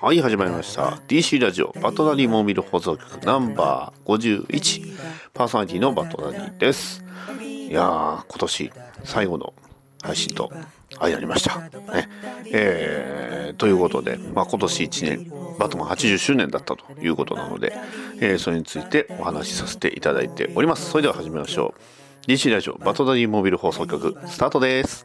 はい始まりました。DC ラジオバッドダディモービル放送局ナンバー51パーソナリティのバッドダディです。いやー今年最後の配信と相なりました。ね。えー、ということで、まあ、今年1年バトマン80周年だったということなので、えーそれについてお話しさせていただいております。それでは始めましょう。DC ラジオバッドダディモービル放送局スタートです。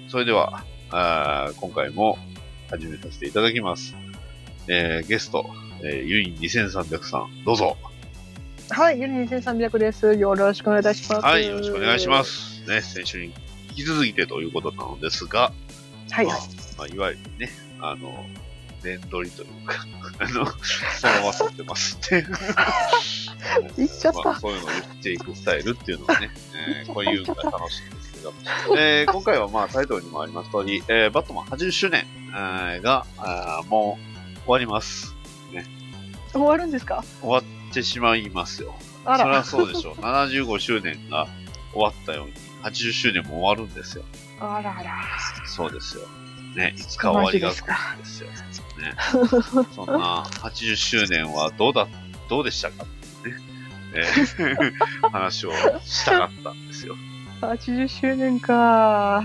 それでは、あー今回も始めさせていただきます。えー、ゲスト、えー、ユイン2300さん、どうぞ。はい、ユニ2300です。よろしくお願いいたします。はい、よろしくお願いしま。す。ね、先週に引き続いてということなのですが、はいまあ、まあ、いわゆるね、あの、連取りというか、あの、そのまま撮ってますって。言っちゃったまあそういうのを言っていくスタイルっていうのはね、えーこういうのが楽しいんですけど、えー今回はまあタイトルにもあります通り、えーバットマン80周年、えーが、あーもう終わります。終わるんですか？終わってしまいますよ。あそりゃら、そうでしょう。75周年が終わったように、80周年も終わるんですよ。あらあら。そうですよ。ね、いつか終わりが来るんですよ。ね、そんな80周年はどうだ、どうでしたか？っていうね、えー 話をしたかったんですよ。80周年か。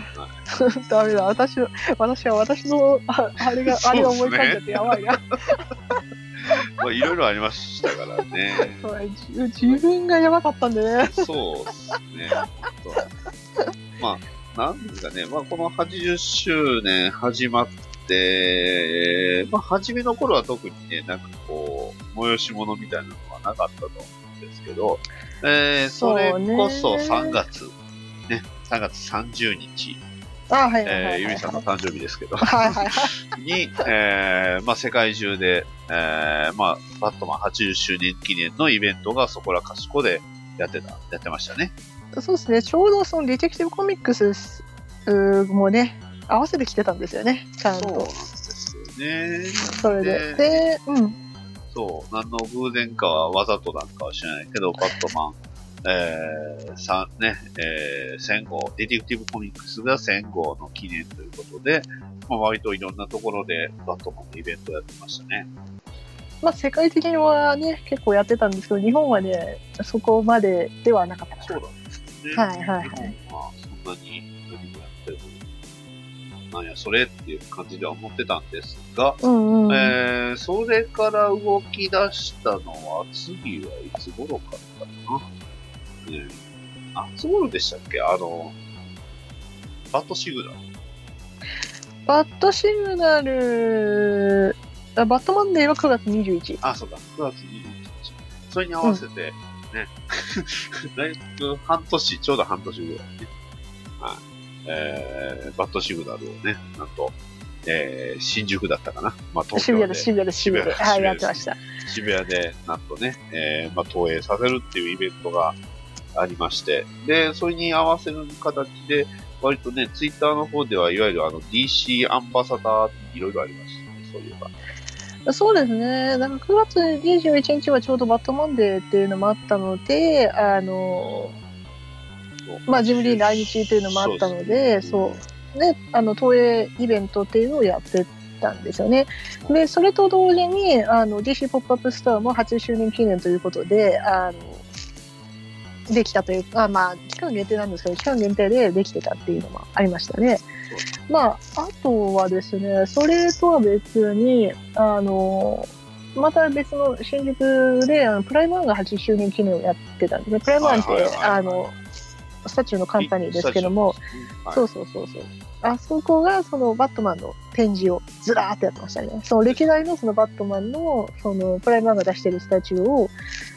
ダメだ。私の、私は私の、ああれが、あれが思い浮かんじゃってやばいな。まあ、いろいろありましたからね。自分がやばかったんでね。そうですね。まあ、なんですかね、まあ、この80周年始まって、まあ、初めの頃は特にね、なんかこう、催し物みたいなのはなかったと思うんですけど、えー、それこそ3月、ね、3月30日、あ、はいはいえー、はい。ゆみさんの誕生日ですけど、はいはいはい。に、えー、まあ、世界中で、えー、まあ、バットマン80周年記念のイベントがそこらかしこでやってた、やってましたね。そうですね。ちょうどそのディテクティブコミックスもね、合わせてきてたんですよね。ちゃんそうなんでと。すよね。それで。で、うん。そう、何の偶然かはわざとなんかは知らないけど、バットマン、えー、さね、えー、1000号、ディティクティブコミックスが1000号の記念ということで、まあ、割といろんなところでバットマンのイベントをやってましたね。まあ、世界的にはね、結構やってたんですけど、日本はね、そこまでではなかったかそうなんですよね。な。はいはいはい。日本はそんなに何もやってるなんやそれっていう感じでは思ってたんですが、うんうん。えー、それから動き出したのは、次はいつ頃かったかな。ね、あ、いつ頃でしたっけ？あの、バットシグナル。バットシグナル、あバットマンデーは9月21。あ、そうか、9月21日。それに合わせて、ね、だいぶ半年、ちょうど半年ぐらいね。はい。えー、バットシグナルをね、なんと、えー、新宿だったかな。まあ、東京で渋谷で、渋谷で、渋谷で。はい、やってました。渋谷で、なんとね、えーまあ、投影させるっていうイベントがありまして、で、それに合わせる形で、割とね、ツイッターの方では、いわゆるあの、DC アンバサダーっていろいろありましたね、そういえば。そうですね。なんか9月21日はちょうどバットマンデーっていうのもあったので、あの、まあ、ジムリー来日というのもあったので、そう。ね、あの、投影イベントっていうのをやってたんですよね。で、それと同時に、あの、DC ポップアップストアも80周年記念ということで、あの、できたというか、あまあ、期間限定なんですけど、期間限定でできてたっていうのもありましたね。まあ、あとはですね、それとは別に、あの、また別の新宿で、あのプライムワンが8周年記念をやってたんですね。プライムワンって、はいはいはいあの、スタチューのカンパニーですけども、はいそうそうそうそう。あそこがそのバットマンの展示をずらーってやってましたね。その歴代のそのバットマンのそのプライムワンが出してるスタチューを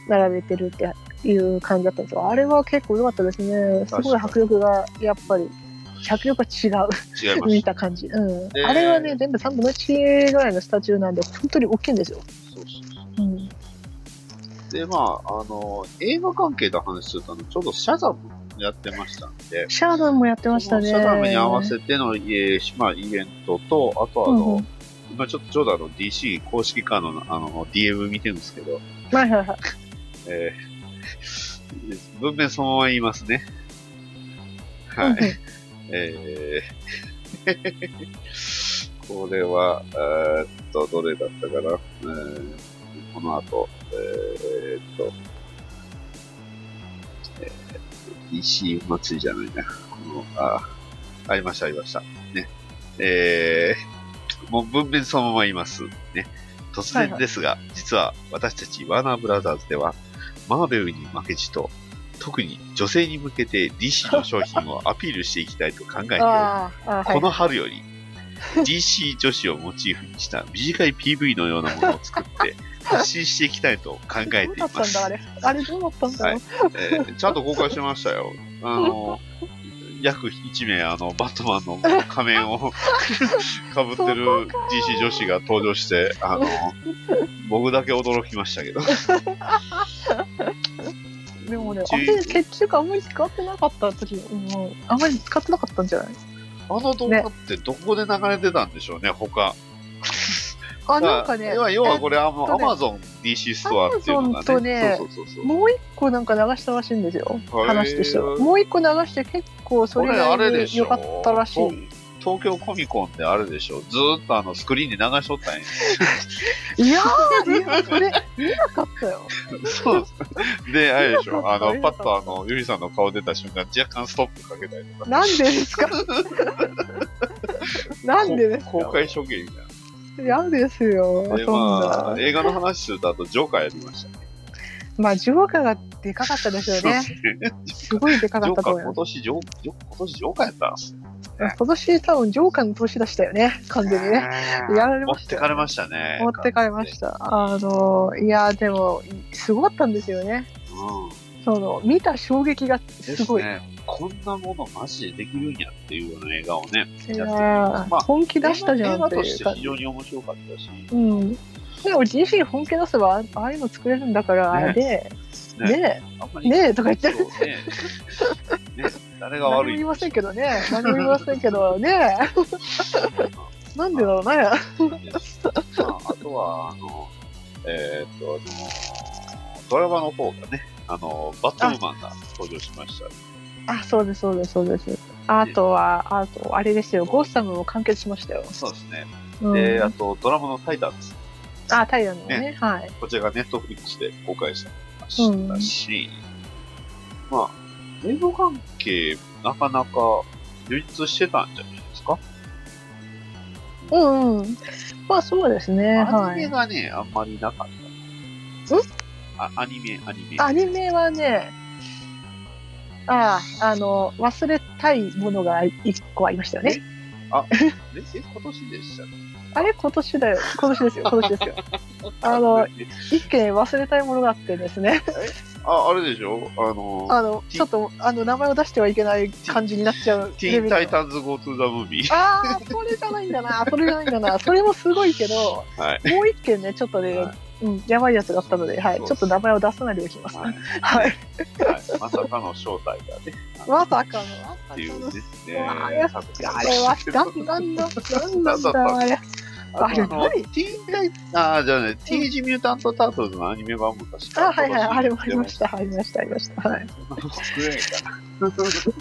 並べてるっていう感じだったんですよ。あれは結構良かったですね。すごい迫力がやっぱり迫力が違う。違い。見た感じ。うん。であれはね、全部3分の1ぐらいのスタチューなんで、本当に大きいんですよ。そうそううん。で、まあ、あの、映画関係の話すると、ちょうどシャザムやってましたんで、シャーダンもやってましたね。シャザムに合わせての、えーまあ、イベントと、あとはあの、うんうん今ちょっとちょうどあの DC 公式カードのあの DM 見てるんですけど、はいはいはい。えー、文面そのまま言いますね。はい。えー、これは、えーっと、どれだったかな？えーこの後、えーっと、えー、DC 祭りじゃないな。この、あ、ありました、ありました。ね。えー、もう文面そのまま言います。ね。突然ですが、実は私たちワーナーブラザーズでは、マーベルに負けじと、特に女性に向けて DC の商品を アピールしていきたいと考えており。この春より DC 女子をモチーフにした短い PV のようなものを作って 発信していきたいと考えています。だったんだ、あれ。あれどうだったんだろう。えーちゃんと公開しましたよ。あの、約1名、あの、バットマンの仮面を かぶってる DC 女子が登場して、あの、僕だけ驚きましたけど。でもね、ちあれ、結局あんまり使ってなかった時、うん、あんまり使ってなかったんじゃない？あの動画ってどこで流れてたんでしょうね、他。あ、なんかね、要は要はこれ、あえっとねのアマゾン DC ストアっていうのがねね。そうそうそうそう。もう一個なんか流したらしいんですよ。話としては。もう一個流して結構それが良かったらしい。東京コミコンであれでしょ。ずーっとあのスクリーンで流しとったんや。いやー、それ見なかったよ。そうであれでしょ。あの、パッとあの、ゆりさんの顔出た瞬間、若干ストップかけたりとか。なんでですか？なんでですか？公開処刑みたい嫌ですよ。な。で、まなあ、。映画の話すると、あと、ジョーカーやりましたね。まあ、ジョーカーがでかかったですよね。すごいでかかったと思いま今年ジョー、ジョ今年ジョーカーやったんですよ。す。今年多分ジョーカーの年でしたよね。完全にね。やられ持ましたよってかれましたね。持ってかれました。あの、いや、でも、すごかったんですよね。うん。その、見た衝撃がですごい。ね。こんなものマジでできるんやっていうような映画をね、まあ本気出したじゃんって映画という感じ。して非常に面白かったし、うん。でも人身本気出せばあああいうの作れるんだから、ね。で、ね。ね。ねえとか言って。そう、ね。ね。誰が何も悪い言いませんけど。ね、何も言いませんけど、ねえ、なんでだろうね。まあ、あとは、あの、えーっと、あの、ドラマの方がね、あの、バットウーマンが登場しました。あ、そうです、そうです、そうです。あとは、あと、あれですよ、ゴッサムも完結しましたよ。そうですね。うん、で、あと、ドラマのタイタンズ。あ、タイヤのね、はい。こちらがネットフリックスで公開されましたし、まあ、映画関係、なかなか充実してたんじゃないですか？うんうん。まあ、そうですね、アニメはい。がね、あんまりなかった。ん？あアニメ、アニメ。アニメはね、ああ、あの、忘れたいものが一個ありましたよね。あ、え、え？今年でしたっあれ？今年だよ。今年ですよ、今年ですよ。け あのえ？一件忘れたいものがあってですね。あ、あれでしょ？あの、あの、ちょっと、あの、名前を出してはいけない感じになっちゃうティーン。タイタンズ Go to the Movie。ああ、それじゃないんだな。それじゃないんだな。それもすごいけど、はい。もう一件ね、ちょっとね、はうん、やばいやつがあったので、はい。ちょっと名前を出さないでおきます。はいまさかの正体がね、まさかの、っていうの。ね。あれは、なんなんだ、なんなんだ、あれ。あれティーンタイ、あー、じゃあね、ティージミュータントタートルズのアニメ版も確かあ、はいはい、あれもありました、ありました、ありました。はい。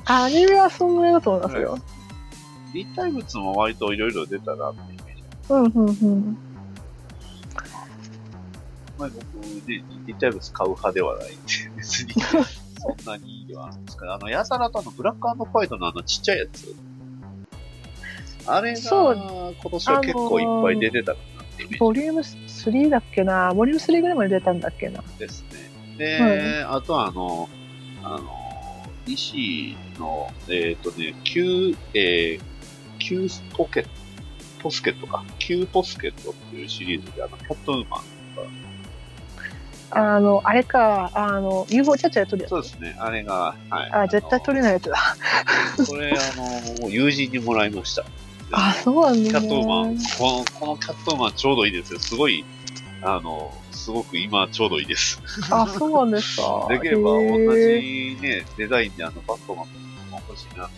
アニメはそんぐらいだと思いますよ。立体物も割といろいろ出たなってイメージ。うん、うん、うん。まあ僕ね、立体物買う派ではないんで、別に、そんなにではあるんですかね。あの、やたらとあの、ブラックファイトのあの、ちっちゃいやつ。あれが、今年は結構いっぱい出てたかなってイメージボリューム3だっけなボリューム3ぐらいまで出たんだっけなですね。で、あとはあの、あの、西の、えっ、とね、旧、えー、旧ポケット、ポスケットか。旧ポスケットっていうシリーズで、あの、キャットウーマンあの、あれか、あの、UFO キャッチャーやっとるやつ。そうですね。あれが、はい。あ、絶対取れないやつだ。これ、あの、友人にもらいました。あ、そうなんキだ、ャットマンね。、この、このキャットマンちょうどいいですよ。すごい、あの、すごく今ちょうどいいです。あ、そうなんですか。できれば同じね、デザインであの、バットマンも欲しいなと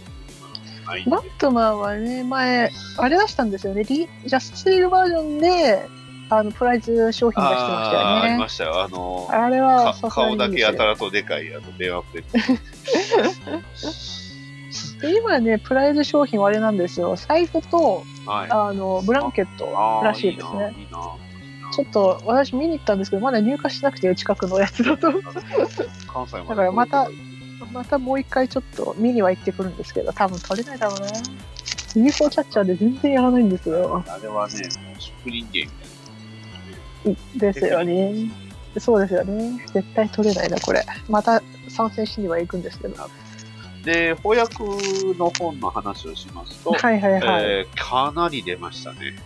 バットマンはね、前、あれ出したんですよね。リジャスティーグバージョンで、あの、プライズ商品出してましたあーありよねま。したよ。あの、あれは顔だけやたらとでかいあの電話プレート。で今ね、プライズ商品はあれなんですよ。財布と、はい。あの、ブランケットらしいですね。ちょっと私見に行ったんですけど、まだ入荷しなくて、近くのやつだと。関西だからまたまたもう一回ちょっと見には行ってくるんですけど、多分取れないだろうな。UFO キャッチャーで全然やらないんですよ。あれはね、もう職人芸みたいですよね。そうですよね。絶対取れないな、これ。また参戦しには行くんですけど。な。で、翻訳の本の話をしますと、はいはいはい。えーかなり出ましたね。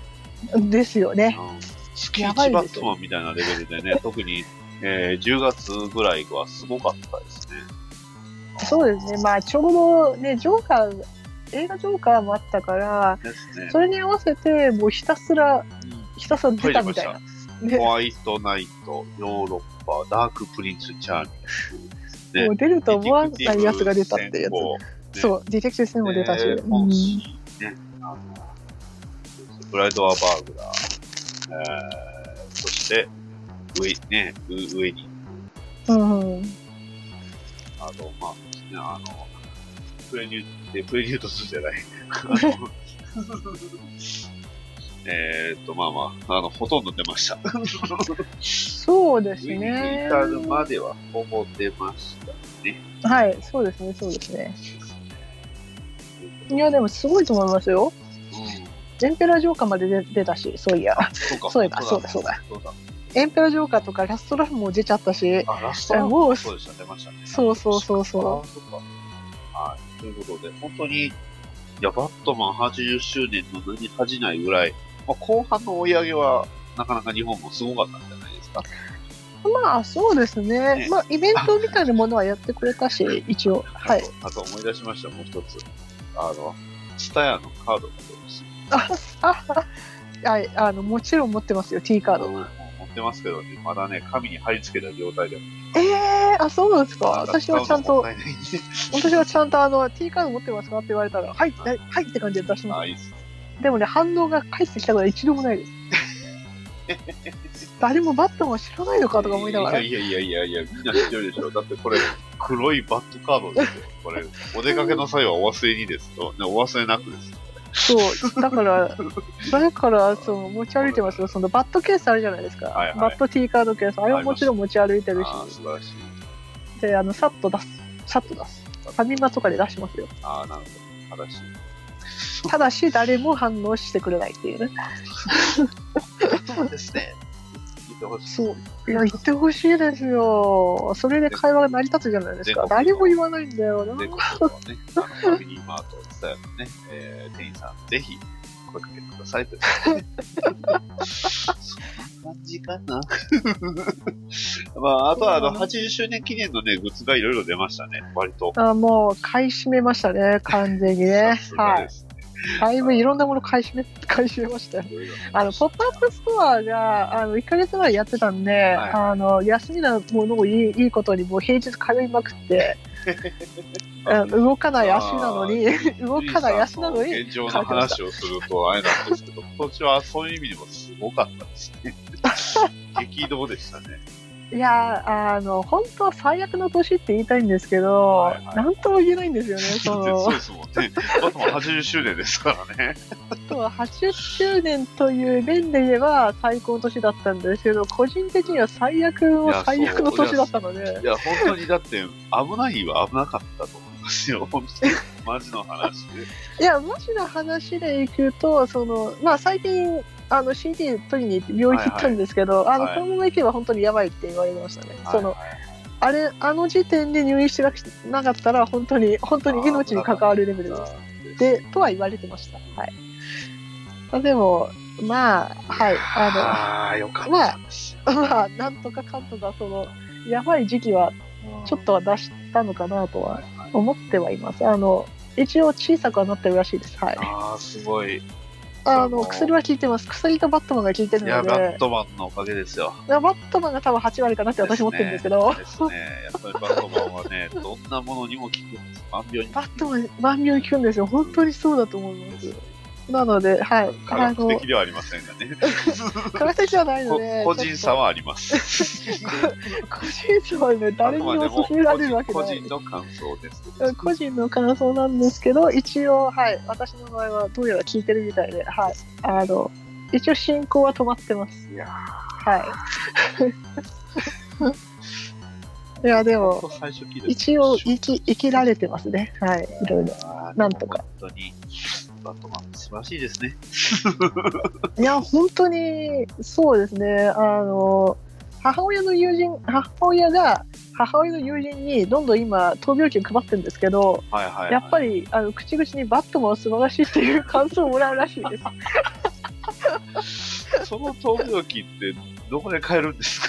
ですよね。うん月やば1バットマンみたいなレベルでね、特に、えー10月ぐらいはすごかったですね。そうですね。まあ、ちょうどね、ジョーカー、映画ジョーカーもあったから、ね。それに合わせて、もうひたすら、うんひたすら出たみたいな。ね、ホワイトナイト、ヨーロッパ、ダークプリンス・チャーミング、ねもう出ると思わないやつが出たってやつ。つそう、ディテクティブ戦も出たし。えーうん本誌ね、あの、ブライド・ア・バーグラー、えー、そして、上、ね、上上に、うん。あと、まあね、あの、プレニュー、えプレニュート2じゃない。えーっと、まあまあ、あの、ほとんど出ました。そうですね。至るまではほぼ出ましたね。はい、そうですね、そうですね。いや、でもすごいと思いますよ。うん。エンペラージョーカーまで出出たし、そういや。そうか、そうだ本当そうだそうだ。エンペラージョーカーとかラストラフも出ちゃったし、あ、ラストランもうそうでした、出ましたね。そうそうそうそうあそっか。はい。ということで、本当に、いや、バットマン80周年の名に恥じないぐらい、まあ、後半の追い上げは、なかなか日本もすごかったんじゃないですか。まあそうですねね。まあイベントみたいなものはやってくれたし、一応。はい。あと思い出しました、もう一つ。あの、ツタヤのカードが。あ、あ、はい、あの、もちろん持ってますよ、T カード。持ってますけどね、まだね、紙に貼り付けた状態で。ええー、あ、そうなんですか？私はちゃんと私はちゃんとあの、T カード持ってますか？って言われたら、はい、はい、はいって感じで出しまあ、いいっす。す。でもね、反応が返ってきたことは一度もないです。誰もバットマン知らないのかとか思いながら。いやいやいやいやいや、みんな知ってるでしょ。だってこれ、黒いバットカードですよ。これ、お出かけの際はお忘れにですと、ね、お忘れなくです。そう、だから、だから、その、持ち歩いてますよ。その、バットケースあるじゃないですか。はいはいバット T カードケース。あれはもちろん持ち歩いてるし。ああ、素晴らしい。で、あの、さっと出す。さっと出す。ファミマとかで出しますよ。ああ、なるほど。正しい。ただし、誰も反応してくれないっていうね。そうですね。言ってほしい。そう。いや、言ってほしいですよ。それで会話が成り立つじゃないですか。誰も言わないんだよな。全国のね、リーマート、ツタヤのね、えー、店員さん、ぜひ、声かけてくださいとね。感じかな。まあ、あとは、あの、80周年記念のね、グッズがいろいろ出ましたね、割と。あもう、買い占めましたね。完全にねはい。だいぶいろんなもの買い占め、買い占めましたよ。あの、ポップアップストアが、あの、1ヶ月前やってたんで、あの、休みなものをいいいいことに、もう平日通いまくって、動かない足なのに、動かない足なのに、現状の話をするとあれなんですけど、今年はそういう意味でもすごかったですね。激動でしたね。いや、あの、本当は最悪の年って言いたいんですけど、はいはいなんとも言えないんですよね。そ そのう、ですもんね。バットマン80周年ですからね。あとは80周年という面で言えば最高の年だったんですけど、個人的には最悪の最悪の年だったのでい、や、本当にだって、危ないは危なかったと思いますよ。本。マジの話で。いや、マジな話でいくと、その、まあ最近、あの CD 取りに行って病院行ったんですけど、あの、はいこのまま行けば本当にやばいって言われましたね。その、はいあれ、あの時点で入院してなかったら、本当に、本当に命に関わるレベルです。で、とは言われてました。はい。まあでも、まあ、はい、あああ、よかった。まあの、まあ、なんとかかんとか、その、やばい時期は、ちょっとは出したのかなとは思ってはいます。あの、一応小さくはなってるらしいです。はい。ああ、すごい。あの、薬は効いてます。薬とバットマンが効いてるいや、のでバッ、トマンのおかげですよ。バットマンが多分8割かなって私思ってるんですけど、ですね。やっぱりバットマンはね、どんなものにも効くんです。万病にバットマン、万病に効くんですよ。本当にそうだと思います。なので、はい。科学的ではありませんがね。科学的ではないのこで、個人差はあります。個人差はね、誰にも勧められるわけない個人。の感想です。個人の感想なんですけど、一応、はい、私の場合はどうやら聞いてるみたいで、はい、あの、一応進行は止まってます。いやはい。いや、でも、一応生き、生きられてますね。はい、いろいろ。なんとか。本当に、バットマン素晴らしいですね。いや、本当に、そうですね。あの、母親の友人、母親が、母親の友人にどんどん今、闘病金配ってるんですけど、はいはい、はい。やっぱり、あの、口々にバットマンは素晴らしいっていう感想をもらうらしいです。その闘病金ってどこで買えるんですか？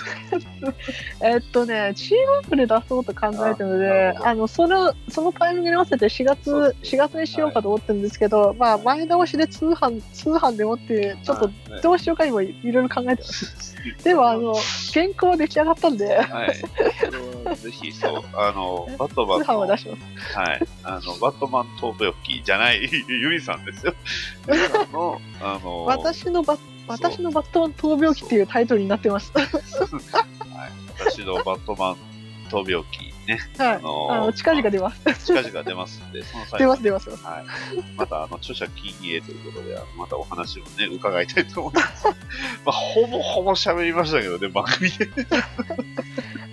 えっとね、チームアップで出そうと考えてるのであの、その、そのタイミングに合わせて4月、そうです4月にしようかと思ってるんですけど、まあ、前倒しで通販、通販でもって、ちょっと、はいどうしようか今いろいろ考えてます。でも、あの、原稿は出来上がったんで、はい。ぜひ、そう、あの、バットマン通販の、は出します。はい。あの、バットマン闘病機じゃない、ユミさんですよ。の、あの、私のバッ、私のバットマン闘病記っていうタイトルになってます。はい、私のバットマン闘病機ね、はい。あのあの、近々出ます。近々出ますんで、その際出ます、出ます。はい。また、あの、著者禁影ということで、またお話をね、伺いたいと思います。まあ、ほぼほぼ喋りましたけどね、番組で。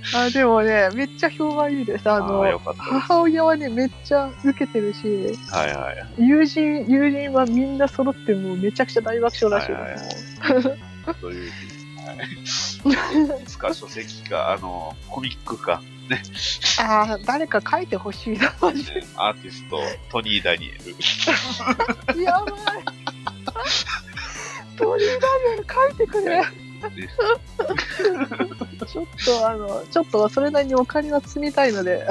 あ、でもね、めっちゃ評判いいです。ああのー、よかったです。母親はね、めっちゃ受けてるし、はいはい。友人、友人はみんな揃ってもうめちゃくちゃ大爆笑らしいはいはいです。と いう、はい。いつか書籍か、あの、コミックか、ね、ああ、誰か書いてほしいな、ね。アーティスト、トニー・ダニエル。やばい。トニー・ダニエル書いてくれ。ちょっとあの、ちょっとそれなりにお金は積みたいので。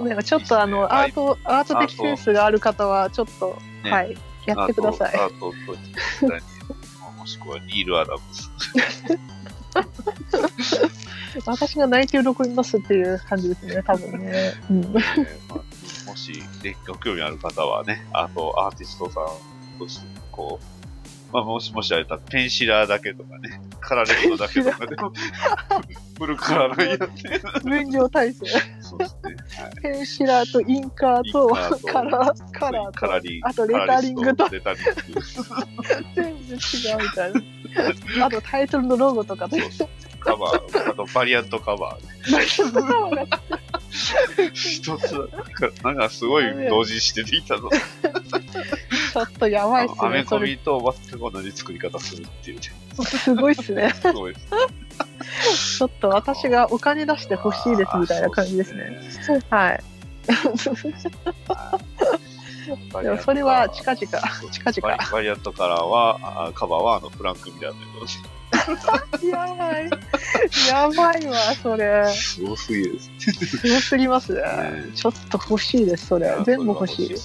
なんかちょっとあの、アート、アート的センスがある方は、ちょっと、ね。はい、やってください。あと、あとトニー・ダニエル。もしくはニール・アダムス。私が泣いて喜びますっていう感じですね、多分ね。うん、えーまあ、もし、ね、ご興味ある方はね、あと、アーティストさんとして、こう、まあ、もしもしあれだったら、ペンシラーだけとかね、カラーレッドだけとかでも、フルカラーのやって、分量体制。そうですね。はいペンシラーとインカーとカーとカラー、カラーカラリ。あとレタリングとレタリング。全部違うみたいな。あとタイトルのロゴとかで。そうカバー、あとバリアントカバー、ね。一つ、なんかすごい同時してていたの。ちょっとやばいっすアメね。それコミと全く同じ作り方するっていうね。すごいっすね。すごいですね。ちょっと私がお金出してほしいですみたいな感じですね。はい。でもそれは近々近々バリアントカラーは、あカバーはあのフランク・ミラーということで。やばい。やばいわ、それ。すごすぎるですすごすぎますね。ね。ちょっと欲しいです、それ。全部欲しい。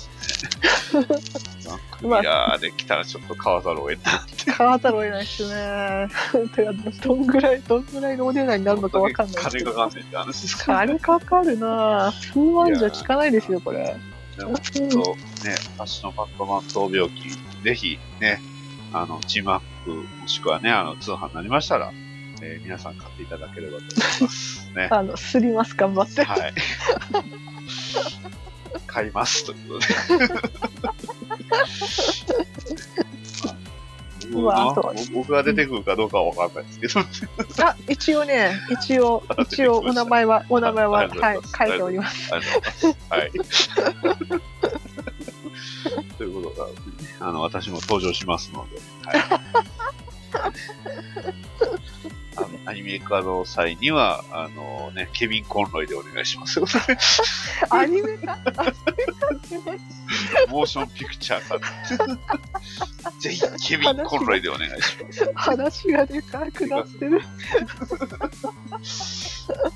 ですね。フランク・ミラーで来たらちょっと買わざるを得ない。買わざるを得ないですね。てか、どんぐらい、どんぐらいのお値段になるのかわかんないです金けど。かかんねんって話ですから。金かかるなぁ。数万じゃ効かないですよ、これ。でもちょっとね、私のバットマン闘病記、ぜひね、あの、チームアップ、もしくはね、あの、通販になりましたら、えー皆さん買っていただければと思います。ね。あの、すります、頑張って。はい。買いますということで。僕が出てくるかどうかはわかんないですけど、あ、一応ね、一応、一応、お名前は、お名前は、はい書いております。はい。ということが、あの、私も登場しますので、はい。あのアニメ化の際には、あのね、ケビン・コンロイでお願いしますよ。アニメか モーションピクチャーか。ぜひ、ケビン・コンロイでお願いします。話がでかくなってる。い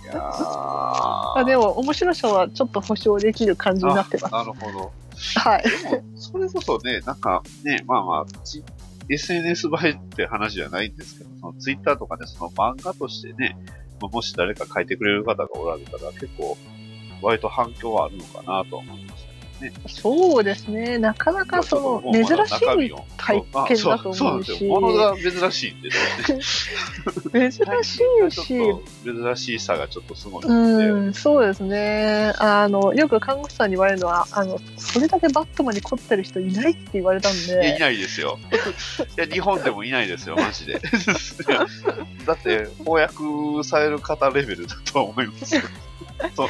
やーあでも、面白さはちょっと保証できる感じになってます。なるほど。はい。でも、それこそね、なんかね、まあまあ、ち SNS 映えって話じゃないんですけど、そのツイッターとかでその漫画としてね、もし誰か書いてくれる方がおられたら結構、割と反響はあるのかなと思いますね。そうですね。なかなかその、珍しい体験だと思うし。ものが珍しいんで、珍しいし、珍しさがちょっとすごいうん、そうですね。あの、よく看護師さんに言われるのは、あの、それだけバットマンに凝ってる人いないって言われたんいやいで、ないですよ。いや、日本でもいないですよ、マジで。だって、翻訳される方レベルだとは思いますよ。そう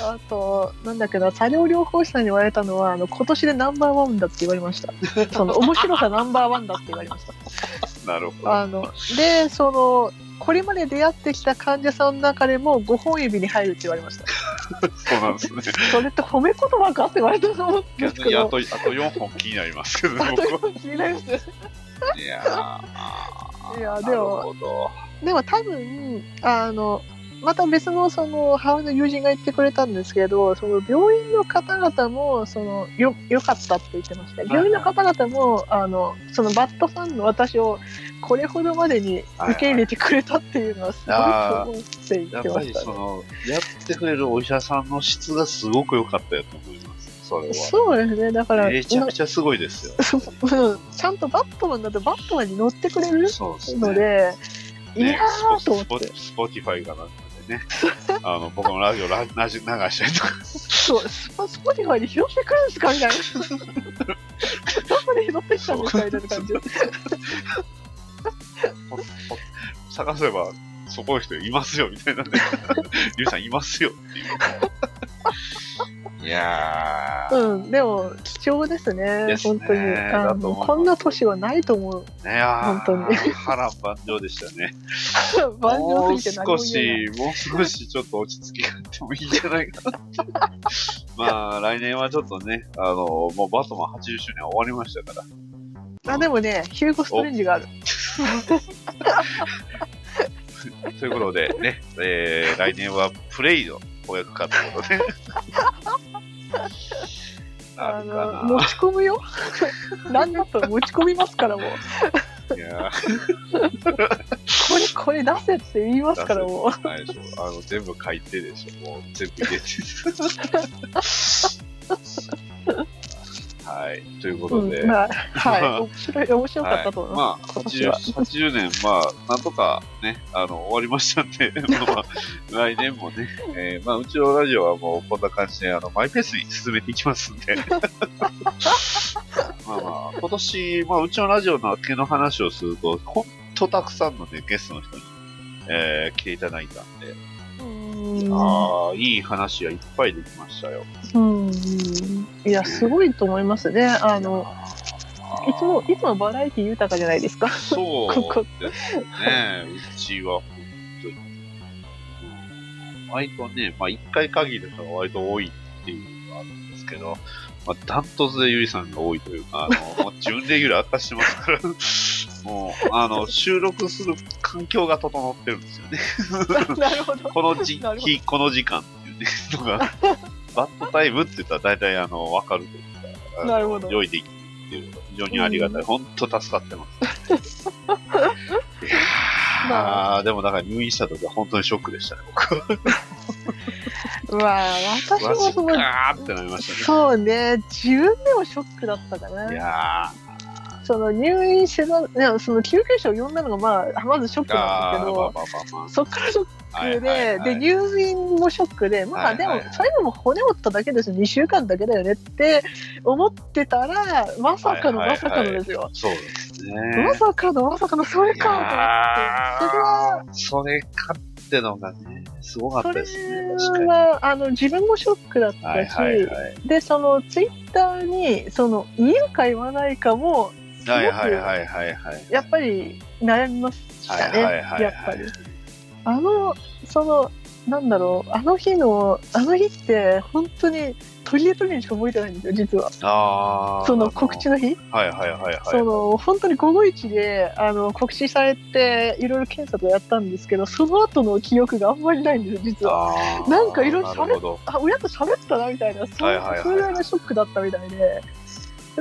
あと、なんだっけな、作業療法士さんに言われたのは、あの、今年でナンバーワンだって言われました。その、面白さナンバーワンだって言われました。なるほど。あの、で、その、これまで出会ってきた患者さんの中でも5本指に入るって言われました。そうなんですね。それって褒め言葉かって言われたと思うんですけど。あと、あと4本気になりますけどね、あ僕は。と気になります。いやーいやでも。でも多分、あの、また別のその母親の友人が言ってくれたんですけど、その病院の方々もそのよ良かったって言ってました。病院の方々もあのそのバットファンの私をこれほどまでに受け入れてくれたっていうのはすごいと思って言やってぱりっましたね。その、やってくれるお医者さんの質がすごく良かったよと思います。それは。そうですね。だから、めちゃくちゃすごいですよ。うんちゃんとバットマンだとバットマンに乗ってくれるそうですね。ので、いやねーと思って。スポティファイかなんかでね、あの、僕のラジオララジ流したりとか、そう、スポスポティファイに拾ってくるんですかみたいな。どこで拾ってきたみたいな感じ探せば、そこの人いますよ、みたいなね。リュウさんいますよ、っていう。いやー、うん、でも貴重ですね、ですね本当にあの。こんな年はないと思う。ね本当に波乱万丈でしたね。万もう丈すぎて何少も言えない。し、もう少しちょっと落ち着きがあってもいいんじゃないかなって。まあ、来年はちょっとね、あの、もうバットマン80周年終わりましたから。あ、でもね、ヒューゴ・ストレンジがある。ということでね、えー、来年はプレイの翻訳 かということで。なあの、持ち込むよ。なんだったら持ち込みますからもう。な。いやこれ、これ出せって言いますからもう。ー、ないでしょ。あの、全部書いてでしょ。もう全部入れて。はい。ということで。うん、まあ、はい。面白い、面白かったと思いままあ、80, 今年は80年、まあ、なんとかね、あの、終わりましたんで、まあ、来年もね、えーまあ、うちのラジオはもうこんな感じで、あの、マイペースに進めていきますんで。まあまあ、今年、まあ、うちのラジオの毛の話をすると、ほんとたくさんのね、ゲストの人に、えー来ていただいたんで、ああ、いい話はいっぱいできましたよ。うん。いや、すごいと思いますね。あの、いつも、いつもバラエティ豊かじゃないですか。そうここですね。うちは本当に。うん割とね、まあ一回限りの人が割と多いっていうのがあるんですけど、まあダントツでゆりさんが多いというか、あの、準レギュラー明かしてますから、もう、あの、収録する環境が整ってるんですよね。なるほど。この時期、この時間っていうね、のが、バッドタイムって言ったら大体あの、わかるというか、なるほど用意できるっていうのが非常にありがたい。本当助かってます。いやー、までもだから入院した時は本当にショックでしたね、僕は。まあ、私もその、かーってなりましたね。そうね、自分でもショックだったかな。いやその入院してた、いやその救急車を呼んだのが、まあ、まずショックなんあーですけど。そっからショッはいクで、で、入院もショックで、まあ、でもはいはいはい、それでも骨折っただけです、2週間だけだよねって思ってたら、まさかのまさかのですよ。そうですね。まさかのまさかのそれかと思って、それは、それかってのがね、すごかったそれですね。確かに。は、あの、自分もショックだったし。で、その、ツイッターに、その、言うか言わないかも、すごくはいはいはいはいはい。やっぱり悩みましたね、やっぱり。あの、その、なんだろう、あの日の、あの日って、本当に、取り入れにしか覚えてないんですよ、実は。ああ。その告知の日、はいはいはいはい。その、本当に午後一で、あの、告知されて、いろいろ検査とかやったんですけど、その後の記憶があんまりないんですよ、実は。なんかいろいろ喋っなるほどあ、親と喋ったな、みたいな、そはいそれぐらいのショックだったみたいで。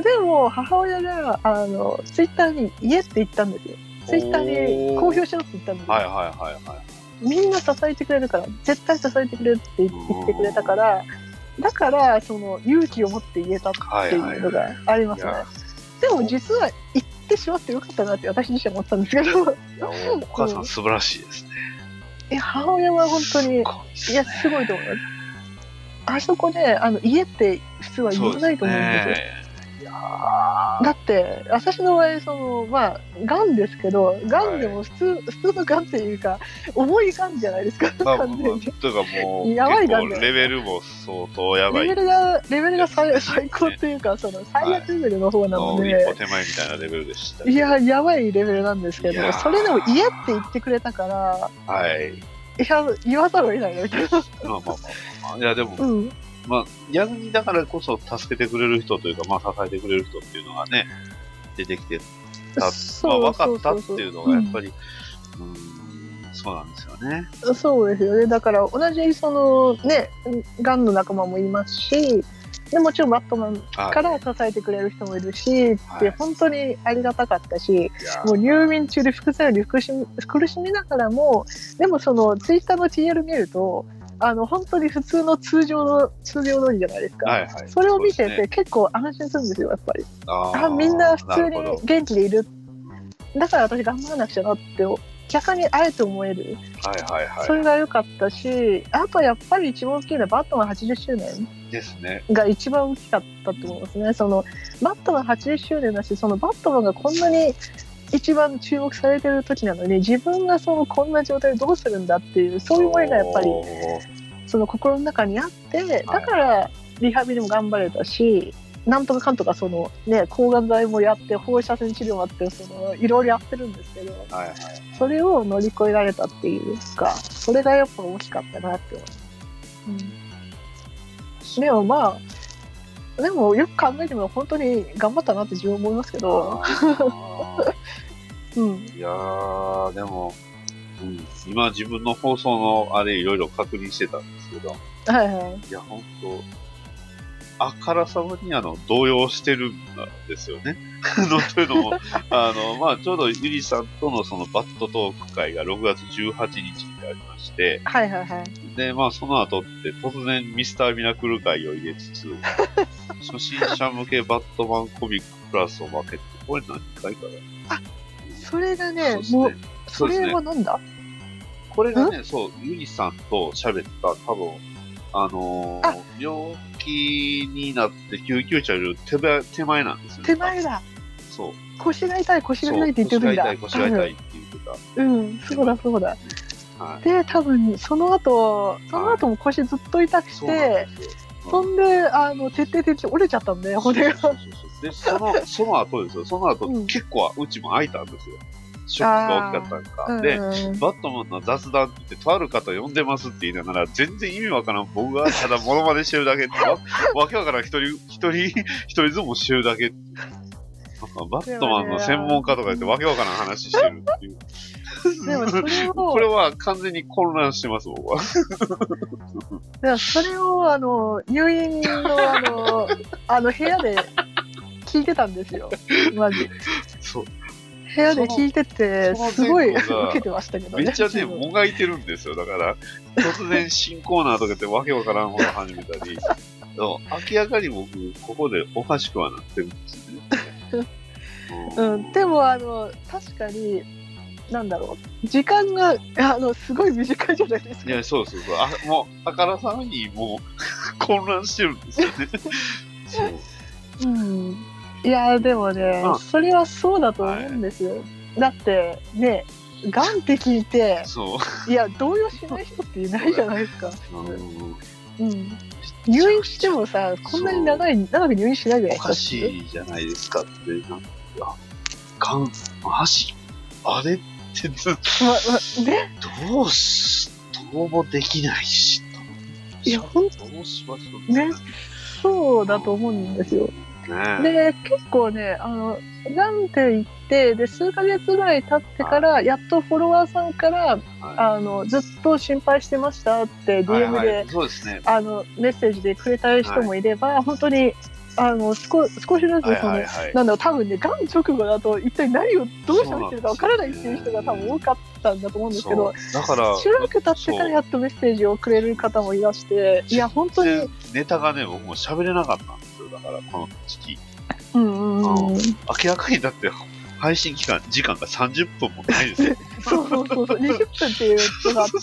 でも、母親が、あの、ツイッターに家って言ったんですよ。ツイッターに公表しろって言ったんですよ。はいはいはいはい。みんな支えてくれるから、絶対支えてくれるって言ってくれたから、だから、その勇気を持って言えたっていうのがありますね。いやでも実は言ってしまってよかったなって私自身は思ったんですけど、お母さん素晴らしいですね。いや母親は本当に、いや、すごいと思います。あそこで、あの、家って普通は言わないと思うんですよ。だって、私の場合、その、まあ、がんですけど、がんでも普通、普通のがんっていうか、重いがんじゃないですか、ーまあまあ完全に。というかもう、やばいがんレベルも相当やばい。レベルが、レベルが最最高っていうか、その、最悪レベルの方なのので、一歩手前みたいなレベルでした。いや、やばいレベルなんですけど、それでも家って言ってくれたから、はい。いや、言わざるを得ないな、みたいな。まあまあまあまあ。いや、でも、うん。まあ、逆にだからこそ助けてくれる人というか、まあ、支えてくれる人っていうのがね、出てきて、た。まあ、分かったっていうのが、やっぱり、うん、そうなんですよね。そうですよね。だから同じそのね、ガンの仲間もいますし、でもちろんバットマンはい。から支えてくれる人もいるし、はい。で本当にありがたかったし、もう入院中で副作用しみ苦しみながらも、でもそのツイッターの TL 見ると、あの本当に普通の通常の通常通りじゃないですか。はいはい。それを見ててね結構安心するんですよ、やっぱり。ああ、みんな普通に元気でいる。だから私頑張らなくちゃなって、逆にあえて思える。はいはいはい。それが良かったし、あとやっぱり一番大きいのはバットマン80周年ですね。が一番大きかったと思いますね。そのバットマン80周年だし、そのバットマンがこんなに一番注目されてる時なのに、自分がそのこんな状態でどうするんだっていう、そういう思いがやっぱりその心の中にあって、だからリハビリも頑張れたし、なんとかかんとかそのね、抗がん剤もやって、放射線治療もあって、そのいろいろやってるんですけど、はいはい。それを乗り越えられたっていうか、それがやっぱ大きかったなって思います。うん、でもまあ、でもよく考えてみれば本当に頑張ったなって自分は思いますけど、やー、でも、うん、今自分の放送のあれいろいろ確認してたんですけど、はいはい。いや、本当あからさまにあの動揺してるんですよね。あのというのも、あの、まあ、ちょうどゆりさんとのそのバットトーク会が6月18日にありまして、はいはいはい。で、まあ、その後って突然ミスターミラクル会を入れつつ、初心者向けバットマンコミックプラスを分けて、これ何回かなそれがね、もう、。それはなんだ？これがね、そう、ゆりさんと喋った、多分、あのーあ病気になって救急車より手前手前なんですよ、ね。手前だ。そう。腰が痛い、腰が痛いって言ってる時だ。腰が痛い、腰が痛いって言ってた。うん、そうだそうだ。はい。で、多分、その後、その後も腰ずっと痛くて、ですよ。そんで、あの、徹底的に折れちゃったんで、骨が。そうそうそうで、その、その後ですよ。その後、うん結構うちも開いたんですよ。ショックが大きかったのか。で、うんバットマンの雑談ってとある方呼んでますって言いながら、全然意味わからん。僕がただモノマネしてるだけって、わ わけわからん。一人、一人、一人ずもしてるだけバットマンの専門家とか言ってわけわからん話してるっていう。でもそれを これは完全に混乱してます、僕は。でもそれを、あの、入院の、あの、あの、部屋で聞いてたんですよ。マジ。そう。部屋で聞いててすごい受けてましたけどね。めっちゃね、もがいてるんですよ。だから、突然新コーナーとか言ってわけわからんこと始めたり、明らかに僕、ここでおかしくはなってるんですね。うん、でもあの確かになんだろう時間があのすごい短いじゃないですか。いや、そうそうそう。あ、もう、あからさまにもう、混乱してるんですよね。そう。うん、いやでもね、うんそれはそうだと思うんですよ。だってねがんって聞いてそう。いや動揺しない人っていないじゃないですか。うんうん、入院してもさこんなに長い長く入院しないじゃないですか。おかしいじゃないですかって、なんか、がん、マジあれってず、ままね。どうし、どうもできないし、いやほんどうしましょうねそうだと思うんですよ。ねで結構ねあのなんて言ってで数ヶ月ぐらい経ってからやっとフォロワーさんからはあのずっと心配してましたってい DM で、はいはいそうですね。あのメッセージでくれた人もいれば、本当にあの少少しずつその、はいはいはい。なんだろう多分ねがん直後だと一体何をどう喋ってるかわからないっていう人が多分多かったんだと思うんですけどだから、しばらく経ってからやっとメッセージをくれる方もいらしていや本当にネタがね、僕も喋れなかったんですよ。だから、この時期。うんうんうん明らかにだって、配信期間、時間が30分もないですよ。そうそうそうそう20分っていうのがあって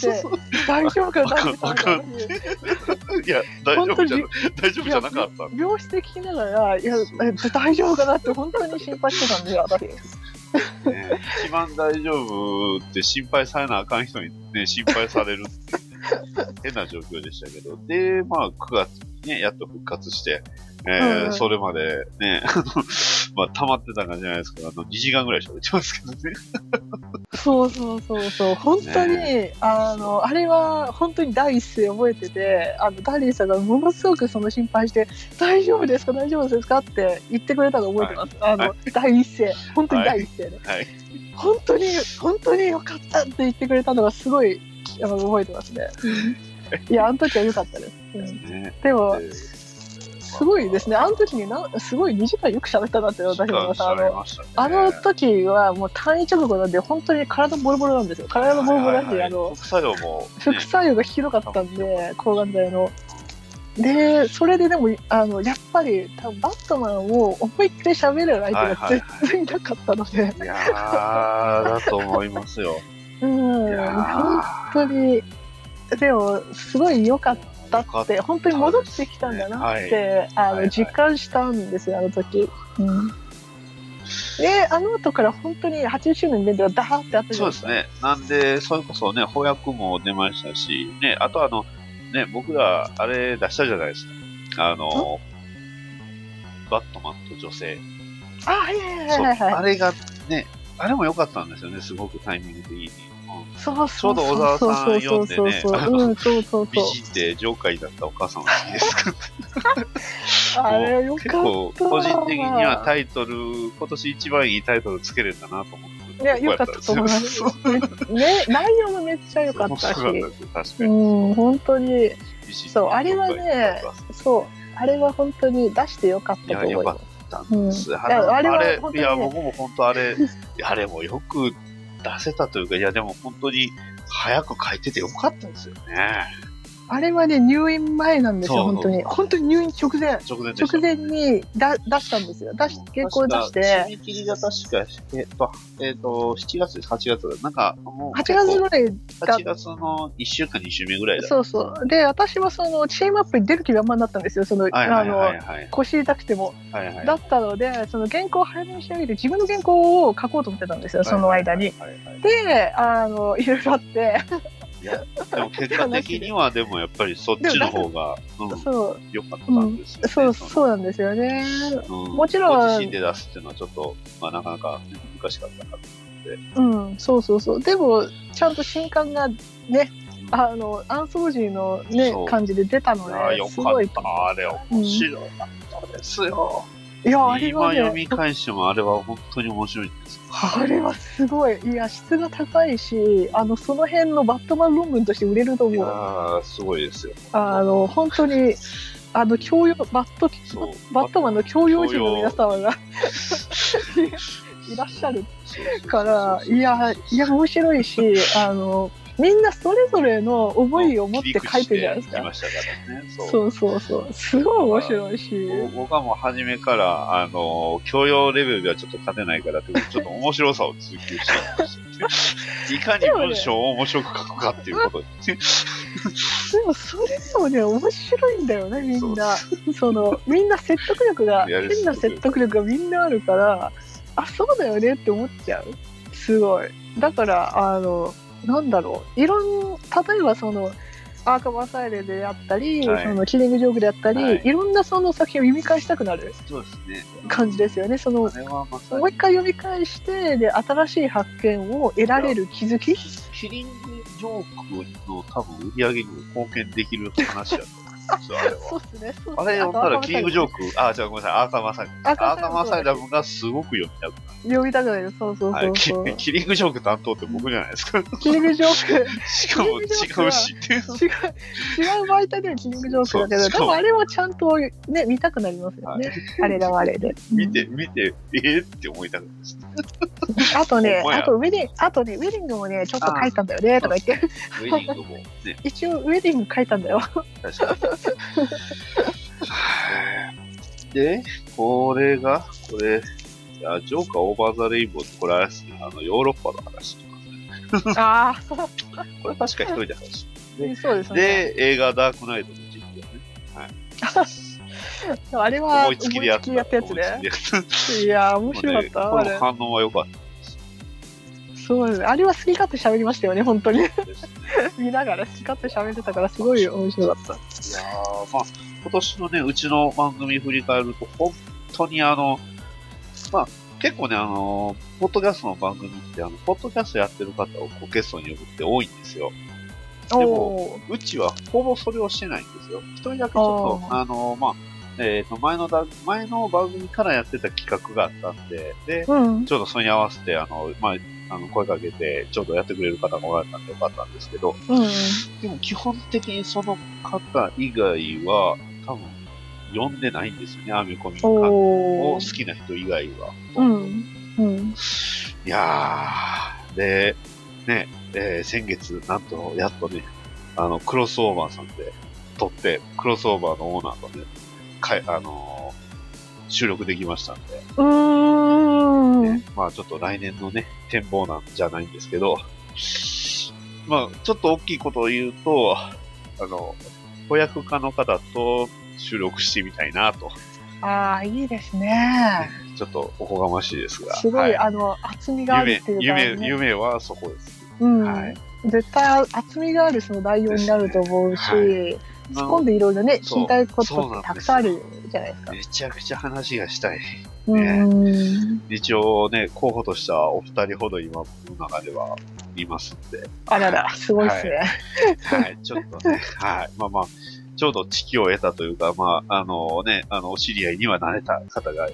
大丈夫かな大丈夫わかい。や、大丈夫じゃ本大丈夫じゃなかった。病室で聞きながらいやえ大丈夫かなって本当に心配してたんで私。ね、一番大丈夫って心配されなあかん人にね、心配されるって 変な状況でしたけど、で、まあ、9月にね、やっと復活して、えーうんそれまでね、まあ、溜まってた感じじゃないですか、あの、2時間ぐらい喋ってますけどね。そうそうそうそう。本当に、ねあのあれは本当に第一声覚えててあのダリーさんがものすごくその心配して「大丈夫ですか？大丈夫ですか?」って言ってくれたの覚えてます、あの、は第一声。本当に第一声で、はい。本当に本当によかったって言ってくれたのがすごいあの覚えてますね、いやあの時は良かったです、うん。ね。でもですごいですね。あの時になすごい2時間よく喋ったなって私もさあのあの時はもう単位直後なんで本当に体ボロボロなんですよ。体もボロボロだし、はいはいはい。あの副作用も、ね副作用がひどかったんで抗がん剤の。でそれででもあのやっぱり多分バットマンを思いっきり喋る相手が全然いなかったので、いやー、だと思いますよ。うん本当にでもすごい良かったって本当に戻ってきたんだなって、あはいはいの実感したんですよあの時。うんであの後から本当に80周年イベントがダーってあった。そうですね。なんで、それこそね、翻訳も出ましたし、ね、あとあの、ね、僕ら、あれ出したじゃないですか。あの、バットマンと女性。あはいはいはいあれがね、あれも良かったんですよね、すごくタイミング的に。うんそうそう。ちょうど小沢さん読んでねそうそうそうそう。うんそうそう美そう。人で上界だったお母さんが好きです。か あれよかった結構、個人的にはタイトル、今年一番いいタイトルつけれたなと思って。いやよかったと思います。そうね内容もめっちゃ良かったし。そうなん本当に。そうあれはねそうあれは本当に出してよかったと思います。あれいやあれは本当にね。いや、僕も本当あれ、あれもよく出せたというか、いや、でも本当に早く書いててよかったですよね。あれはね入院前なんですよ本当に。本当に入院直前。直前直前にだ出したんですよ。出し原稿出して。締め切りが確か、えっと、えっと、7月です、8月。なんか、もう8月ぐらいだ。8月の1週間、2週目ぐらいだ。そうそう。で私はそのチームアップに出る気満々だったんですよ。その、あのはい。腰痛くても。はいはい。だったのでその原稿を早めに仕上げて自分の原稿を書こうと思ってたんですよその間に。であのいろいろあっていや、でも 結果的には、でもやっぱりそっちの方が、うん、そう。良かったんですよ、ねそうそうなんですよね。うん。もちろん。ご自身で出すっていうのはちょっと、まあなかなか難しかったかうん、そうそうそう。でもちゃんと新刊がねあのアンソロジーのね感じで出たのですごい。あれ、面白かったですよ。いやあれ今は読みね返しても、あれは本当に面白いんですよ。あれはすごいいや質が高いしあのその辺のバットマン論文として売れると思う。ー、すごいですよ。あの本当にあの教養バットバットマンの教養人の皆様が いらっしゃるから、いや、いや、面白いし、あの、みんなそれぞれの思いを持って書いてるじゃないですか。ましたからね。そうそうそう。すごい面白いし。僕はもう初めから、あの、教養レベルではちょっと勝てないからという、ちょっと面白さを追求してました。いかに文章を面白く書くかっていうことで。でもそれでもね、面白いんだよね、みんな。その、みんな説得力が、変な説得力がみんなあるから、あ、そうだよねって思っちゃう。すごい。だから、あの、なんだろう。いろん、例えばその、アーカマサイレであったり、はいそのキリングジョークであったり、はいい、ろんなその作品を読み返したくなる。感じですよね。そのもう一回読み返して、で、新しい発見を得られる気づき？キリングジョークの多分売り上げにも貢献できる話だとですよ、あれ そうは。そうっすねあれ読んだらキリングジョーク。ク、あ、じゃあごめんなさい、アーカーマサイラム。アーカーマサイラムがすごく読みたくなる。読みたくなる。そうそうはい、そうそう。キキリングジョーク担当って僕じゃないですか。キリングジョーク。しかも違うしっていう。違う、違う媒体でのキリングジョークだけど、でもあれもちゃんとね、見たくなりますよね。あれだあれで。見て、見て、えー、って思いたくなる。あとねあとウェディング、あとね、ウェディングもね、ちょっと書いたんだよね、とか言って。ウェディングもね、一応ウェディング書いたんだよ。確かに。で、これが、これ、いや、ジョーカーオーバーザレインボーってこれあれですね、あの、ヨーロッパの話ですね。ああ、これ確か一人で話してる そうですね。で、映画ダークナイトの実況ね。あれは思いつきでやった。やつね。いやー、面た。白かった。これも。反応は良かっそうですあれは好き勝手喋りましたよね、本当に。見ながら好き勝手喋ってたから、すごい面白かった。いやーまあ、今年のね、うちの番組振り返ると、本当にあの、まあ、結構ね、あの、ポッドキャストの番組って、あの、ポッドキャストやってる方をこうゲストに呼ぶって多いんですよ。でもうちはほぼそれをしてないんですよ。一人だけちょっと、ああの、まあ、えっ、と、前のだ、前の番組からやってた企画があったんで、で、うん。ちょうどそれに合わせて、あの、まあ、あの、声かけて、ちょうどやってくれる方がおられたんでよかったんですけど、うん。でも基本的にその方以外は、多分、読んでないんですよね、アメコミを好きな人以外は。うん。うん。いやー、で、ね、えー先月、なんと、やっとね、あの、クロスオーバーさんで撮って、クロスオーバーのオーナーとね、かい、あのー収録できましたんで、うーん。ねまあちょっと来年のね、展望なんじゃないんですけど、まあちょっと大きいことを言うと、あの、翻訳家の方と収録してみたいなと、ああ、いいですね。ちょっとおこがましいですが、すごい、はあの、厚みがあるっていうね、夢、夢はそこです。うん、はい。絶対厚みがあるその内容になると思うし、はい突っ込んでいろいろね、そう。聞きたいことってたくさんあるじゃないですか。めちゃくちゃ話がしたい。うん。一応ね、候補としたお二人ほど今、僕の中ではいますんで、あらら、すごいですね。はい、ちょっとね、はい、まあまあ、ちょうど知識を得たというか、まあ、あのね、あの、お知り合いにはなれた方が、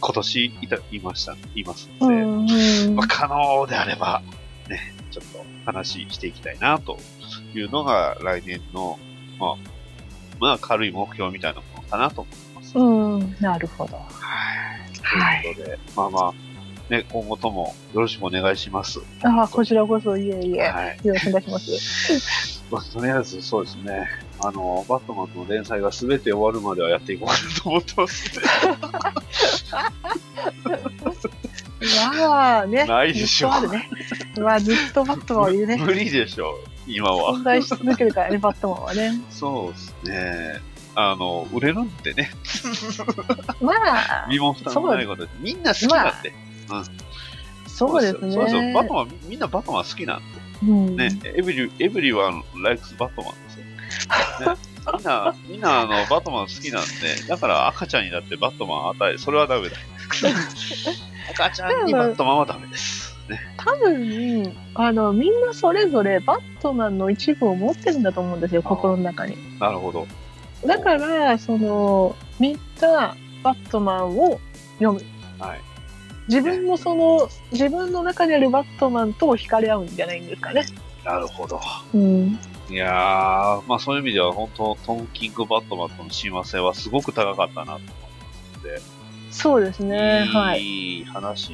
今年いた、いました、いますので、まあ、可能であれば、ね、ちょっと話していきたいな、というのが来年の、まあ、まあ、軽い目標みたいなものかなと思います。うん、なるほど。はい。はい。ということで、まあまあ、ね、今後ともよろしくお願いします。ああ、こちらこそ、いえいえ、はい。よろしくお願いします。まあ、とりあえずそうですね。あの、バットマンの連載が全て終わるまではやっていこうかなと思ってます、ね。まあね、ないでしょずっとあるね。まあ、ずっとバットマンはいるね。無理でしょ、今は。存在し続けるからね、バットマンはね。そうですね。あの、売れるんでね、まあ、身も蓋もないことで、みんな好きなんで。そうですね。そうですよ。バットマン、みんなバットマン好きなんで。うん、ね、 every、everyone、likes Batman ですよ。ね、みんな、みんな、あの、バットマン好きなんで、だから赤ちゃんになってバットマン与え、それはダメだ。赤ちゃんにバットマンはダメです。ね。多分、あの、みんなそれぞれバットマンの一部を持ってるんだと思うんですよ、心の中に。なるほど。だから、その、みんなバットマンを読む。はい。自分もその、自分の中にあるバットマンと惹かれ合うんじゃないんですかね。なるほど。うん。いやー、まあそういう意味では本当、トム・キング・バットマンとの親和性はすごく高かったなと思って。そうですね。はい。いい話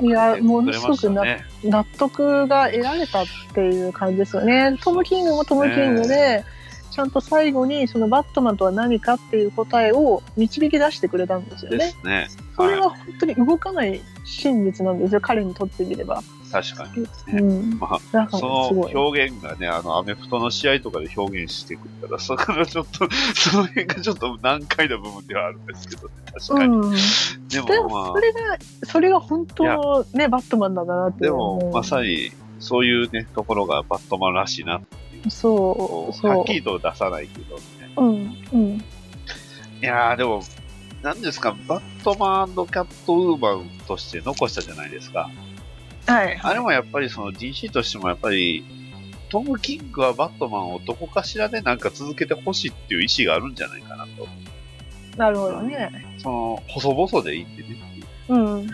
いや、ものすごくね。納得が得られたっていう感じですよね。トム・キングもトム・キングで、ちゃんと最後にそのバットマンとは何かっていう答えを導き出してくれたんですよね。ですね。それは本当に動かない真実なんですよ、彼にとってみれば。確かに。ねうん。まあ、その。表現がね、あの、アメフトの試合とかで表現してくれたら、そこがちょっと、その辺がちょっと難解な部分ではあるんですけどね、確かに。うん。ででも、まあもそ、れが、それが本当のね、バットマンなんだなってで。も、まさに、そういうね、ところがバットマンらしいな。そう、そう。はっきりと出さないけどね。うん、うん。いやー、でも、なんですか、バットマンキャットウーマンとして残したじゃないですか。はい。あれもやっぱりその DC としてもやっぱり、トム・キングはバットマンをどこかしらでなんか続けてほしいっていう意思があるんじゃないかなと。なるほどね。その、細々でいいんでね。うん。うん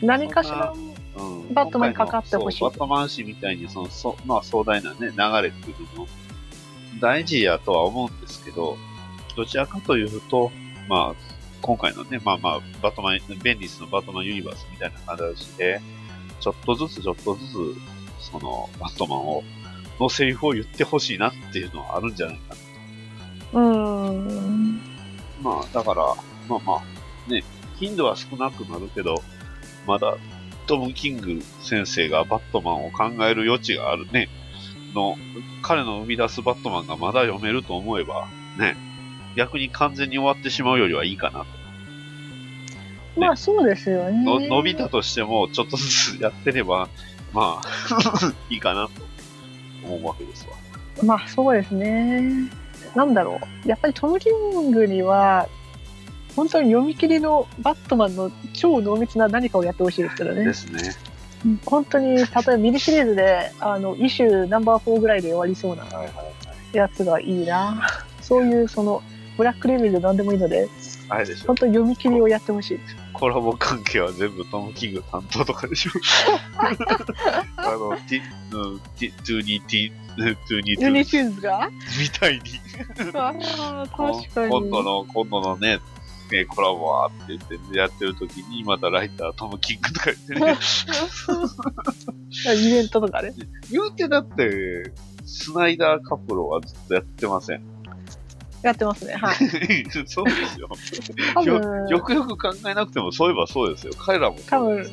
何かしら、うんバットマンにかかってほしいバットマン誌みたいにその、そまあ、壮大なね、流れっていうのも大事やとは思うんですけど、どちらかというと、まあ、今回のね、まあまあ、バットマン、ベンディスのバットマンユニバースみたいな形で、ちょっとずつちょっとずつ、その、バットマンを、のセリフを言ってほしいなっていうのはあるんじゃないかな。うん。まあ、だから、まあまあ、ね、頻度は少なくなるけど、まだ、トム・キング先生がバットマンを考える余地があるね。の、彼の生み出すバットマンがまだ読めると思えば、ね、逆に完全に終わってしまうよりはいいかなと。まあそうですよね。の伸びたとしても、ちょっとずつやってれば、まあ、いいかなと思うわけですわ。まあそうですね。なんだろう。やっぱりトム・キングには、本当に読み切りのバットマンの超濃密な何かをやってほしいですけどねで。すね。うん本当に、例えばミニシリーズで、あの、イシューナンバー4ぐらいで終わりそうな。やつがいいな。そういう、その、ブラックレベルで何でもいいので、本。当に読み切りをやってほしい。コラボ関係は全部トム・キング担当とかでしょあの、ティ、うん、ティ、トゥーニーティ、トゥーニートゥユニーシューズが？みたいに。ああ、確かに。今度の、今度のね、ねコラボはって言ってやってる時に、またライタートム・キングとか言ってね。イベントとかね。言うてだって、スナイダーカプロはずっとやってません。やってますね。はい。そうですよ。多よ分、よくよく考えなくても、そういえばそうですよ。彼らも多分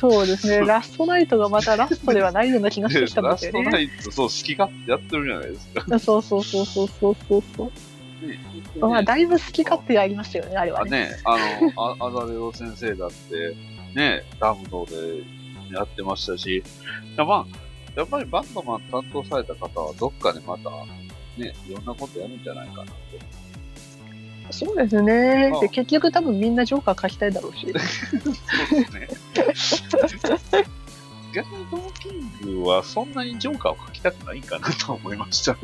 そうですね。ラストナイトがまたラストではないような気がしてきたんでラストすよね。ナイト、そう、好き勝手やってるじゃないですか。そうそうそうそうそうそうそう。まあ、だいぶ好き勝手やりましたよね、あれはあね。ね、あの、あアザレオ先生だって、ね、ダムドでやってましたし、まあ、やっぱりバットマン担当された方はどっかでまた、ね、いろんなことやるんじゃないかなと。そうですねあ。で、結局多分みんなジョーカー書きたいだろうし。そうですね。逆にトム・キングはそんなにジョーカーを描きたくないかなと思いました。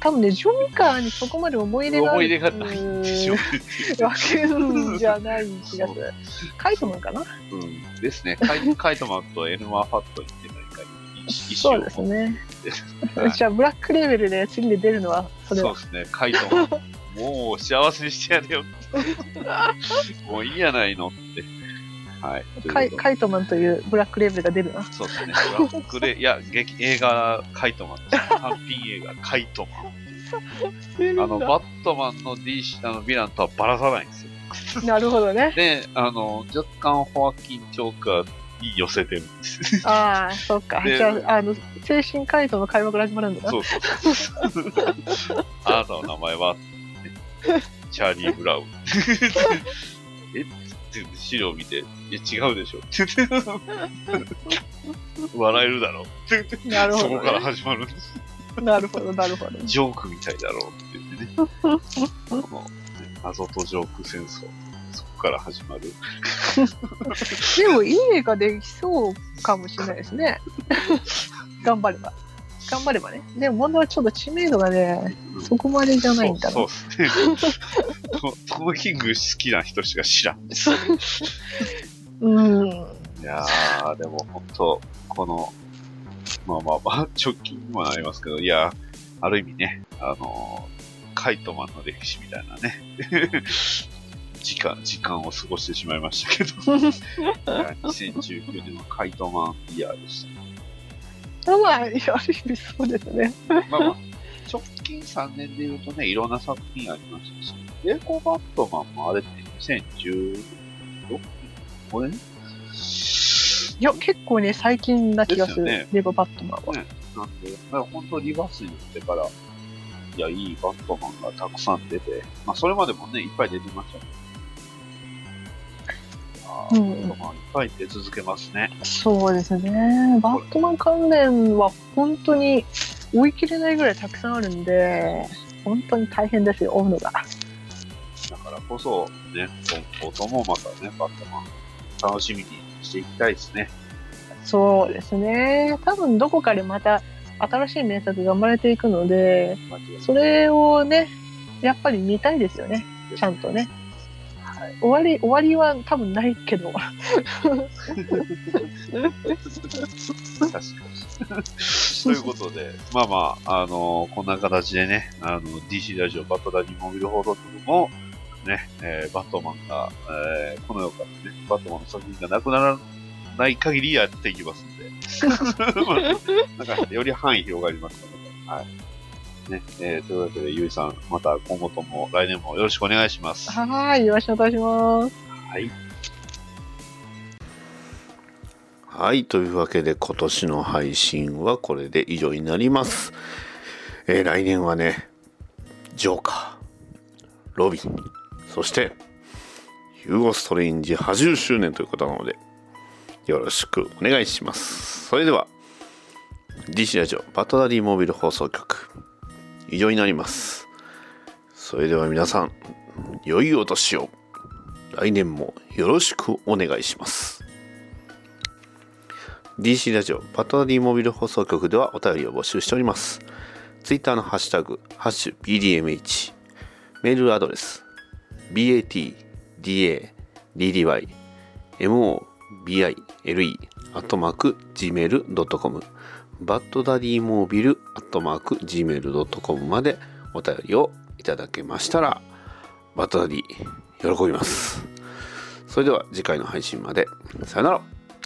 多分ね、ジョーカーにそこまで思い入れが思い入れがないんでしょ。わけんじゃない気がする。カイトマンかな？うん。ですね。カイカイトマンとエルマー・ファットにって何かに一緒そうですね。はいじゃあ、ブラックレベルで次で出るのは、それは？そうですね、カイトマン。もう幸せにしてやれよ。もういいやないのって。はい。カイカイトマンというブラックレベルが出るな。そうですね。ブラックレ、いや、劇、映画、カイトマンです。単品映画、カイトマン。あの、バットマンの DC、あの、ヴィランとはばらさないんですよ。なるほどね。で、あの、若干ホアキン・ジョーカーに寄せてるんです。ああ、そうか。でじゃあ、あの、精神回答の会話から始まるんだな。そうそうそう。あなたの名前は、チャーリー ブラウン。え？って資料見て、え、違うでしょ？笑えるだろ？う。なるほど、そこからね。始まるんです。なるほど、なるほど。ジョークみたいだろうって言ってね。この、ね、謎とジョーク戦争。そこから始まる。でも、いい映画できそうかもしれないですね。頑張れば。頑張ればね。でも、問題はちょっと知名度がね、そこまでじゃないんだな。そうそうですね。ト トム・キング好きな人しか知らん。うん。いやー、でも本当、この、まあまあまあ、直近にもなりますけど、いや、ある意味ね、あのーカイトマンの歴史みたいなね、時間、時間を過ごしてしまいましたけど、いや2019年はカイトマンイヤーでした。まあ、ある意味そうですね。まあまあ、直近3年で言うとね、いろんな作品ありましたし、エコバットマンもあれって2016年 ?5 年いや、結構ね、最近な気がする、ねレゴバットマンは。ねなんで、まあ、本当リバースになってから、いや、いいバットマンがたくさん出て、まあ、それまでもね、いっぱい出てましたけど。うんバットマンいっぱい出続けますね。そうですね。バットマン関連は本当に追い切れないぐらいたくさんあるんで、本当に大変ですよ、追うのが。だからこそ、ね、今後ともまたね、バットマン、楽しみにしていきたいですね。そうですね。多分どこかでまた新しい名作が生まれていくので、それをね、やっぱり見たいですよね。ちゃんとね。はい終わり、終わりは多分ないけど。確かに。ということで、まあまあ、あのこんな形でね、あの、DC ラジオバットダディモビル放送局も、ね、えーバットマンが、えーこの世からね、バットマンの作品がなくならない限りやっていきますんで、なんか、より範囲広がりましたので、はい。ね、えーというわけで、ゆいさん、また今後とも来年もよろしくお願いします。はーい、よろしくお願いします。はい。はい。というわけで、今年の配信はこれで以上になります。えー来年はね、ジョーカー、ロビン、そして、ヒューゴ・ストレインジ80周年ということなので、よろしくお願いします。それでは、DC ラジオバトダディモービル放送局、以上になります。それでは皆さん、良いお年を。来年もよろしくお願いします。DC ラジオバトダディモビル放送局ではお便りを募集しております。ツイッターのハッシュタグ、ハッシュ BDMH、メールアドレス、batdadddy、mobile、アットマーク、gmail.com、バッドダディモービル、アットマーク、gmail.com までお便りをいただけましたら、バッドダディ、喜びます。それでは次回の配信まで。さよなら。